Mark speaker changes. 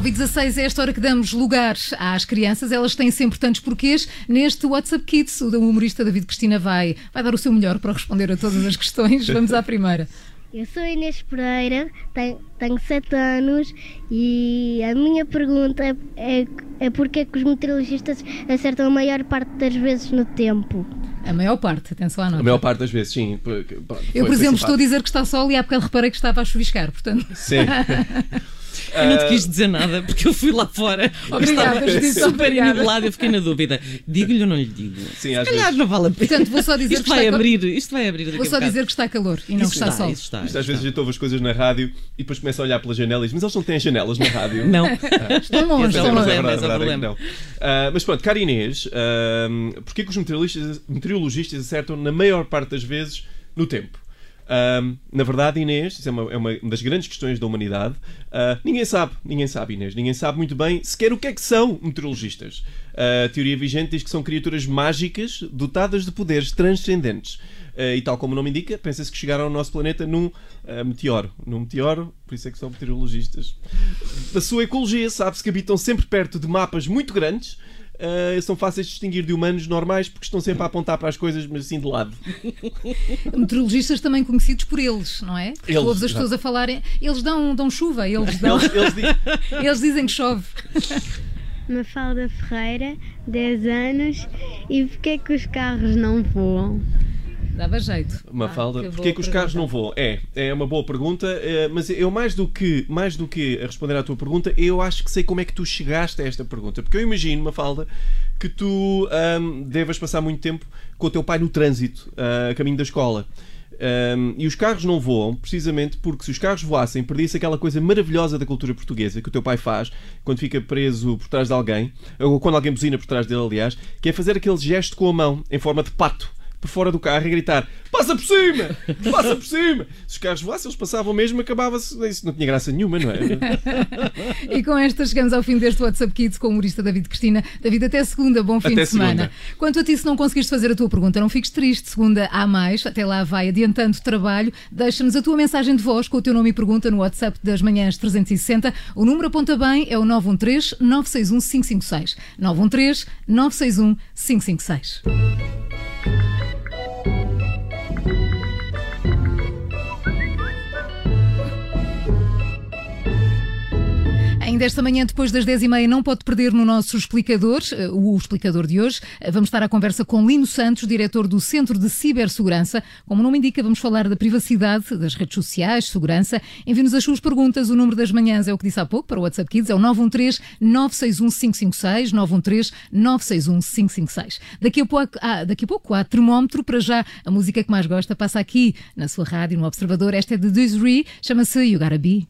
Speaker 1: 9 e 16 é esta hora que damos lugar às crianças. Elas têm sempre tantos porquês. Neste WhatsApp Kids, o humorista David Cristina vai, vai dar o seu melhor para responder a todas as questões. Vamos à primeira.
Speaker 2: Eu sou Inês Pereira, tenho, tenho 7 anos e a minha pergunta é, é, é porque é que os meteorologistas acertam a maior parte das vezes no tempo?
Speaker 1: A maior parte, atenção à nota.
Speaker 3: A maior parte das vezes, sim. Foi-
Speaker 1: Eu, por exemplo, estou a dizer que está sol e há bocado reparei que estava a chuviscar, portanto.
Speaker 3: Sim.
Speaker 4: Eu não te quis dizer nada porque eu fui lá fora.
Speaker 1: Obrigada,
Speaker 4: Estava super enivelado. Eu fiquei na dúvida. Digo-lhe ou não lhe digo?
Speaker 3: Sim, às
Speaker 4: Se calhar
Speaker 3: vezes.
Speaker 4: não vale a pena.
Speaker 1: Portanto, vou só dizer
Speaker 4: isto
Speaker 1: que
Speaker 4: vai
Speaker 1: está-
Speaker 4: abrir, isto vai abrir daqui
Speaker 1: Vou só
Speaker 4: bocado.
Speaker 1: dizer que está calor e não que está, sol.
Speaker 4: Isso está,
Speaker 3: Isto
Speaker 4: isso
Speaker 3: às vezes a
Speaker 4: está.
Speaker 3: gente ouve as coisas na rádio e depois começa a olhar pela janela e diz: Mas eles não têm janelas na rádio.
Speaker 4: Não.
Speaker 1: Estão longe,
Speaker 4: Esse é o
Speaker 1: estão longe.
Speaker 4: problema.
Speaker 3: Mas
Speaker 4: esse é
Speaker 3: verdade, é que
Speaker 4: problema.
Speaker 3: não. Ah, mas pronto, cara Inês, ah, porquê que os meteorologistas, meteorologistas acertam na maior parte das vezes no tempo? Ah, na verdade, Inês, isso é uma, é uma das grandes questões da humanidade. ah, ninguém sabe, ninguém sabe, Inês, ninguém sabe muito bem sequer o que é que são meteorologistas. Ah, a teoria vigente diz que são criaturas mágicas dotadas de poderes transcendentes. Ah, e tal como o nome indica, pensa-se que chegaram ao nosso planeta num ah, meteoro. Num meteoro, por isso é que são meteorologistas. Da sua ecologia, sabe-se que habitam sempre perto de mapas muito grandes. Ah, são fáceis de distinguir de humanos normais porque estão sempre a apontar para as coisas, mas assim de lado.
Speaker 1: Meteorologistas também conhecidos por eles, não é?
Speaker 3: Eles,
Speaker 1: ouves as pessoas a falarem, eles dão, dão chuva, eles, dão,
Speaker 3: Eles, eles dizem,
Speaker 1: eles dizem que chove.
Speaker 2: Mafalda Ferreira, 10 anos, e porquê é que os carros não voam?
Speaker 1: Dava jeito.
Speaker 3: Mafalda,
Speaker 1: Ah, que
Speaker 3: porquê é que os carros não voam? É, é uma boa pergunta, eh, mas eu mais do, que, mais do que a responder à tua pergunta, eu acho que sei como é que tu chegaste a esta pergunta. Porque eu imagino, Mafalda, que tu devas passar muito tempo com o teu pai no trânsito, ah, a caminho da escola. Ahm, e os carros não voam precisamente porque se os carros voassem, perdia-se aquela coisa maravilhosa da cultura portuguesa que o teu pai faz quando fica preso por trás de alguém, ou quando alguém buzina por trás dele, aliás, que é fazer aquele gesto com a mão em forma de pato por fora do carro e gritar passa por cima, passa por cima. Se os carros voassem, eles passavam mesmo, acabava-se. Isso não tinha graça nenhuma, não é?
Speaker 1: E com esta chegamos ao fim deste WhatsApp Kids com o humorista David Cristina. David, até segunda, bom fim
Speaker 3: Até
Speaker 1: de semana.
Speaker 3: segunda.
Speaker 1: Quanto a ti, se não conseguiste fazer a tua pergunta, não fiques triste. Segunda há mais, até lá vai adiantando o trabalho. Deixa-nos a tua mensagem de voz com o teu nome e pergunta no WhatsApp das manhãs 360. O número aponta bem, é o 913 961 556. 913 961 556. Ainda esta manhã, depois das 10h30, não pode perder no nosso explicador, eh, o explicador de hoje. Eh, Vamos estar à conversa com Lino Santos, diretor do Centro de Cibersegurança. Como o nome indica, vamos falar da privacidade, das redes sociais, segurança. Envie-nos as suas perguntas. O número das manhãs é o que disse há pouco para o WhatsApp Kids, é o 913 961 556, 913 961 556. Daqui a pouco, ah, daqui a pouco há termómetro. Para já, a música que mais gosta passa aqui na sua rádio, no Observador. Esta é de Desiree, chama-se You Gotta Be.